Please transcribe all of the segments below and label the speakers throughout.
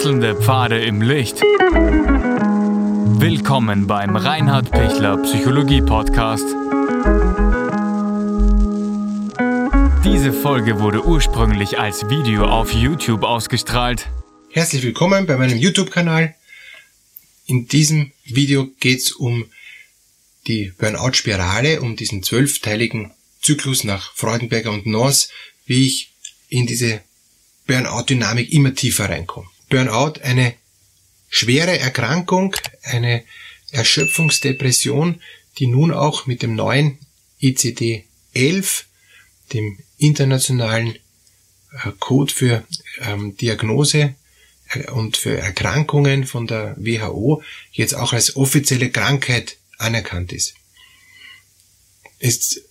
Speaker 1: Wechselnde Pfade im Licht. Willkommen beim Reinhard Pichler Psychologie Podcast. Diese Folge wurde ursprünglich als Video auf YouTube ausgestrahlt.
Speaker 2: Herzlich willkommen bei meinem YouTube-Kanal. In diesem Video geht es um die Burnout-Spirale, um diesen zwölfteiligen Zyklus nach Freudenberger und Noss, wie ich in diese Burnout-Dynamik immer tiefer reinkomme. Burnout, eine schwere Erkrankung, eine Erschöpfungsdepression, die nun auch mit dem neuen ICD-11, dem internationalen äh, Code für ähm, Diagnose äh, und für Erkrankungen von der WHO jetzt auch als offizielle Krankheit anerkannt ist. Es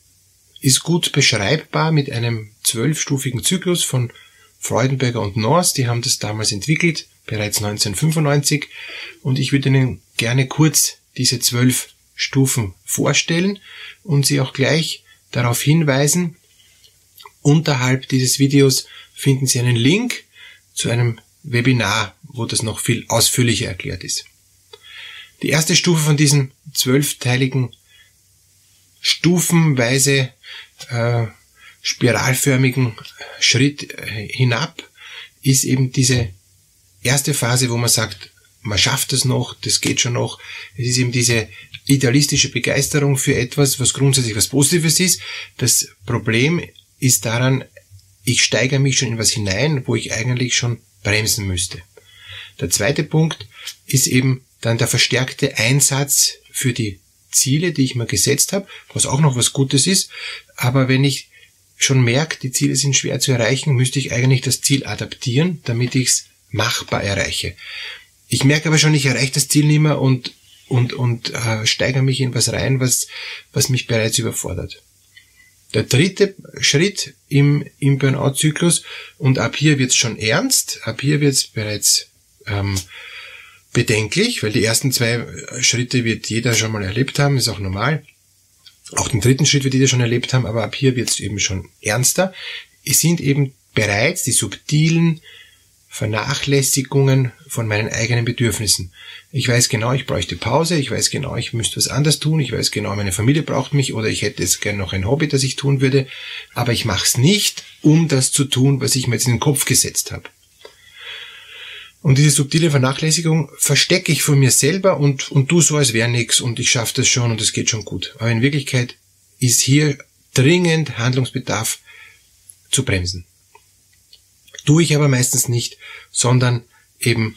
Speaker 2: ist gut beschreibbar mit einem zwölfstufigen Zyklus von Freudenberger und North, die haben das damals entwickelt, bereits 1995, und ich würde Ihnen gerne kurz diese zwölf Stufen vorstellen und Sie auch gleich darauf hinweisen, unterhalb dieses Videos finden Sie einen Link zu einem Webinar, wo das noch viel ausführlicher erklärt ist. Die erste Stufe von diesem zwölfteiligen stufenweise äh, spiralförmigen Schritt äh, hinab ist eben diese erste Phase, wo man sagt, man schafft es noch, das geht schon noch. Es ist eben diese idealistische Begeisterung für etwas, was grundsätzlich was Positives ist. Das Problem ist daran, ich steigere mich schon in was hinein, wo ich eigentlich schon bremsen müsste. Der zweite Punkt ist eben dann der verstärkte Einsatz für die Ziele, die ich mir gesetzt habe, was auch noch was Gutes ist. Aber wenn ich schon merkt, die Ziele sind schwer zu erreichen, müsste ich eigentlich das Ziel adaptieren, damit ich es machbar erreiche. Ich merke aber schon, ich erreiche das Ziel nicht mehr und, und, und äh, steigere mich in was rein, was, was mich bereits überfordert. Der dritte Schritt im, im Burnout-Zyklus, und ab hier wird es schon ernst, ab hier wird es bereits ähm, bedenklich, weil die ersten zwei Schritte wird jeder schon mal erlebt haben, ist auch normal. Auch den dritten Schritt wird jeder schon erlebt haben, aber ab hier wird es eben schon ernster. Es sind eben bereits die subtilen Vernachlässigungen von meinen eigenen Bedürfnissen. Ich weiß genau, ich bräuchte Pause, ich weiß genau, ich müsste was anders tun, ich weiß genau, meine Familie braucht mich oder ich hätte jetzt gerne noch ein Hobby, das ich tun würde, aber ich mache es nicht, um das zu tun, was ich mir jetzt in den Kopf gesetzt habe. Und diese subtile Vernachlässigung verstecke ich von mir selber und, und tu so, als wäre nix und ich schaffe das schon und es geht schon gut. Aber in Wirklichkeit ist hier dringend Handlungsbedarf zu bremsen. Tue ich aber meistens nicht, sondern eben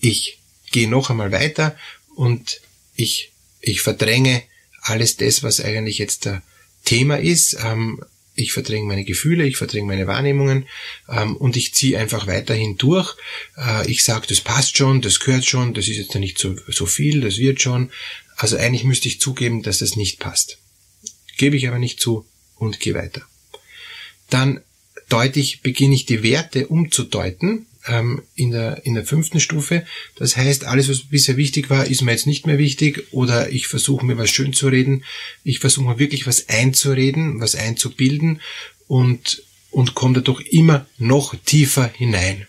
Speaker 2: ich gehe noch einmal weiter und ich, ich verdränge alles das, was eigentlich jetzt der Thema ist. Ähm, ich verdränge meine Gefühle, ich verdränge meine Wahrnehmungen ähm, und ich ziehe einfach weiterhin durch. Äh, ich sage, das passt schon, das gehört schon, das ist jetzt nicht so, so viel, das wird schon. Also eigentlich müsste ich zugeben, dass das nicht passt. Gebe ich aber nicht zu und gehe weiter. Dann deutlich beginne ich die Werte umzudeuten ähm, in, der, in der fünften Stufe. Das heißt, alles, was bisher wichtig war, ist mir jetzt nicht mehr wichtig oder ich versuche mir was schön zu reden. Ich versuche mir wirklich was einzureden, was einzubilden und, und komme dadurch immer noch tiefer hinein.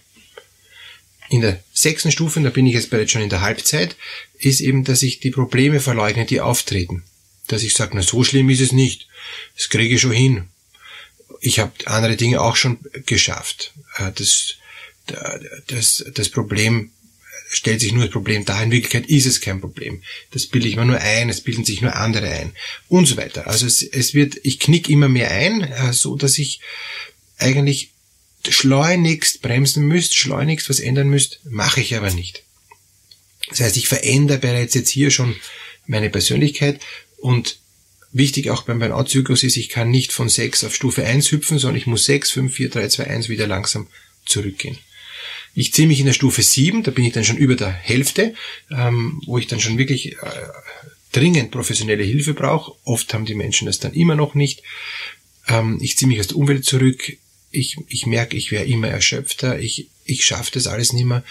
Speaker 2: In der sechsten Stufe, und da bin ich jetzt bereits schon in der Halbzeit, ist eben, dass ich die Probleme verleugne, die auftreten. Dass ich sage, na so schlimm ist es nicht. Das kriege ich schon hin. Ich habe andere Dinge auch schon geschafft. Äh, das das, das Problem stellt sich nur das Problem dar. In Wirklichkeit ist es kein Problem. Das bilde ich mir nur ein, es bilden sich nur andere ein und so weiter. Also es, es wird, ich knick immer mehr ein, äh, so dass ich eigentlich schleunigst bremsen müsste, schleunigst was ändern müsste, mache ich aber nicht. Das heißt, ich verändere bereits jetzt hier schon meine Persönlichkeit und wichtig auch beim Burnout-Zyklus ist, ich kann nicht von 6 auf Stufe 1 hüpfen, sondern ich muss 6, 5, 4, 3, 2, 1 wieder langsam zurückgehen. Ich ziehe mich in der Stufe 7, da bin ich dann schon über der Hälfte, ähm, wo ich dann schon wirklich äh, dringend professionelle Hilfe brauche. Oft haben die Menschen das dann immer noch nicht. Ähm, ich ziehe mich aus der Umwelt zurück. Ich, ich merke, ich wäre immer erschöpfter. Ich, ich schaffe das alles nicht mehr.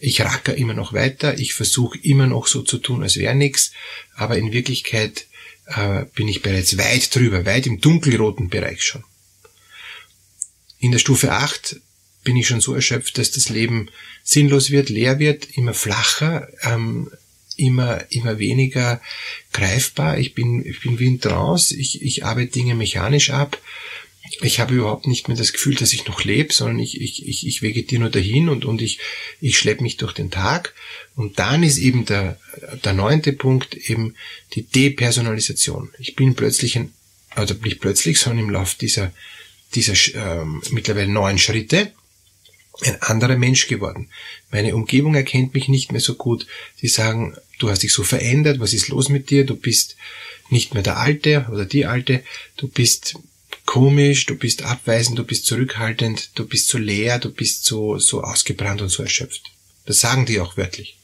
Speaker 2: Ich racker immer noch weiter. Ich versuche immer noch so zu tun, als wäre nichts. Aber in Wirklichkeit äh, bin ich bereits weit drüber, weit im dunkelroten Bereich schon. In der Stufe 8 bin ich schon so erschöpft, dass das Leben sinnlos wird, leer wird, immer flacher, ähm, immer, immer weniger greifbar. Ich bin, ich bin wie ein Trance. Ich, ich arbeite Dinge mechanisch ab. Ich habe überhaupt nicht mehr das Gefühl, dass ich noch lebe, sondern ich, ich, ich, ich vegetiere nur dahin und, und ich, ich schleppe mich durch den Tag. Und dann ist eben der, der neunte Punkt eben die Depersonalisation. Ich bin plötzlich ein, also nicht plötzlich, sondern im Laufe dieser, dieser ähm, mittlerweile neun Schritte ein anderer Mensch geworden. Meine Umgebung erkennt mich nicht mehr so gut. Sie sagen, du hast dich so verändert, was ist los mit dir? Du bist nicht mehr der Alte oder die Alte, du bist komisch, du bist abweisend, du bist zurückhaltend, du bist so leer, du bist so, so ausgebrannt und so erschöpft. Das sagen die auch wörtlich.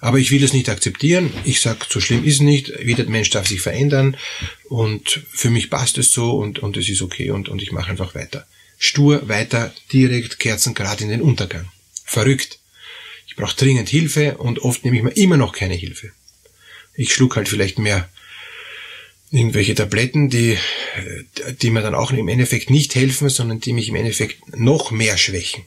Speaker 2: Aber ich will es nicht akzeptieren. Ich sage, so schlimm ist nicht. Jeder Mensch darf sich verändern und für mich passt es so und, und es ist okay und, und ich mache einfach weiter. Stur weiter, direkt kerzengrad in den Untergang. Verrückt. Ich brauche dringend Hilfe und oft nehme ich mir immer noch keine Hilfe. Ich schluck halt vielleicht mehr irgendwelche Tabletten, die, die mir dann auch im Endeffekt nicht helfen, sondern die mich im Endeffekt noch mehr schwächen.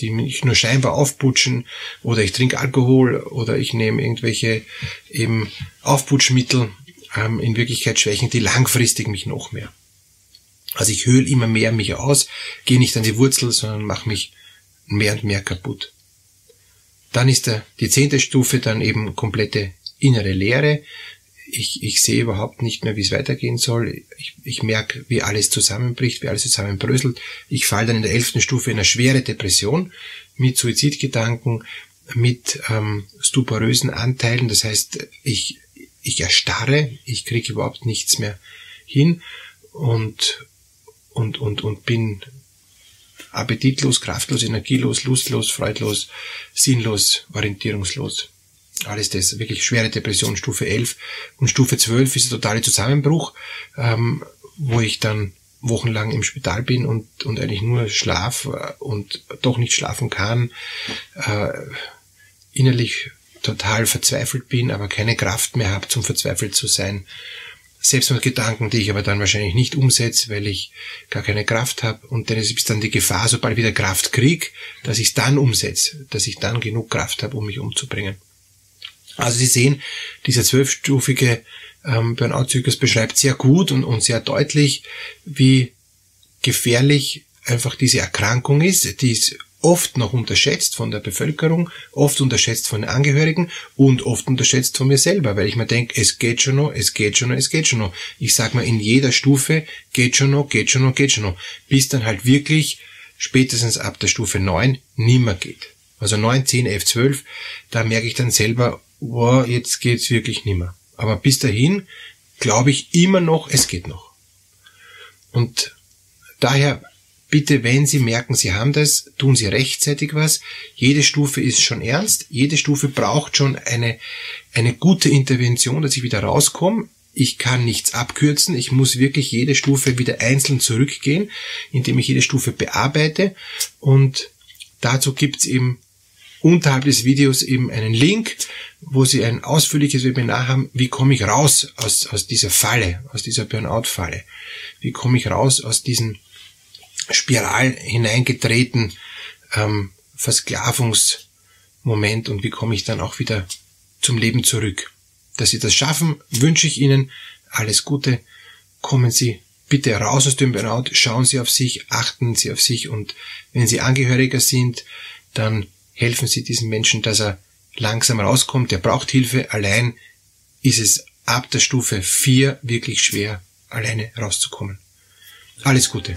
Speaker 2: Die mich nur scheinbar aufputschen oder ich trinke Alkohol oder ich nehme irgendwelche eben Aufputschmittel, ähm, in Wirklichkeit schwächen die langfristig mich noch mehr. Also ich höhle immer mehr mich aus, gehe nicht an die Wurzel, sondern mache mich mehr und mehr kaputt. Dann ist der, die zehnte Stufe dann eben komplette innere Leere. Ich, ich sehe überhaupt nicht mehr, wie es weitergehen soll. Ich, ich merke, wie alles zusammenbricht, wie alles zusammenbröselt. Ich falle dann in der elften Stufe in eine schwere Depression mit Suizidgedanken, mit ähm, stuporösen Anteilen. Das heißt, ich, ich erstarre, ich kriege überhaupt nichts mehr hin und und, und, und bin appetitlos, kraftlos, energielos, lustlos, freudlos, sinnlos, orientierungslos. Alles das, wirklich schwere Depression, Stufe 11. Und Stufe 12 ist der totale Zusammenbruch, ähm, wo ich dann wochenlang im Spital bin und, und eigentlich nur schlaf äh, und doch nicht schlafen kann, äh, innerlich total verzweifelt bin, aber keine Kraft mehr habe, zum verzweifelt zu sein Selbstmordgedanken, die ich aber dann wahrscheinlich nicht umsetze, weil ich gar keine Kraft habe. Und dann ist dann die Gefahr, sobald ich wieder Kraft krieg, dass ich es dann umsetze, dass ich dann genug Kraft habe, um mich umzubringen. Also Sie sehen, dieser zwölfstufige ähm, Burnout-Zyklus beschreibt sehr gut und, und sehr deutlich, wie gefährlich einfach diese Erkrankung ist. Die ist oft noch unterschätzt von der Bevölkerung, oft unterschätzt von den Angehörigen und oft unterschätzt von mir selber, weil ich mir denke, es geht schon noch, es geht schon noch, es geht schon noch. Ich sag mal, in jeder Stufe geht schon noch, geht schon noch, geht schon noch, bis dann halt wirklich spätestens ab der Stufe 9 nimmer geht. Also 9, 10, 11, 12, da merke ich dann selber, wow, jetzt geht's wirklich nimmer. Aber bis dahin glaube ich immer noch, es geht noch. Und daher Bitte, wenn Sie merken, Sie haben das, tun Sie rechtzeitig was. Jede Stufe ist schon ernst. Jede Stufe braucht schon eine, eine gute Intervention, dass ich wieder rauskomme. Ich kann nichts abkürzen. Ich muss wirklich jede Stufe wieder einzeln zurückgehen, indem ich jede Stufe bearbeite. Und dazu gibt's eben unterhalb des Videos eben einen Link, wo Sie ein ausführliches Webinar haben, wie komme ich raus aus, aus dieser Falle, aus dieser Burnout-Falle. Wie komme ich raus aus diesen Spiral hineingetreten, ähm, Versklavungsmoment und wie komme ich dann auch wieder zum Leben zurück. Dass Sie das schaffen, wünsche ich Ihnen alles Gute. Kommen Sie bitte raus aus dem Burnout, schauen Sie auf sich, achten Sie auf sich und wenn Sie Angehöriger sind, dann helfen Sie diesem Menschen, dass er langsam rauskommt. Er braucht Hilfe. Allein ist es ab der Stufe 4 wirklich schwer, alleine rauszukommen. Alles Gute.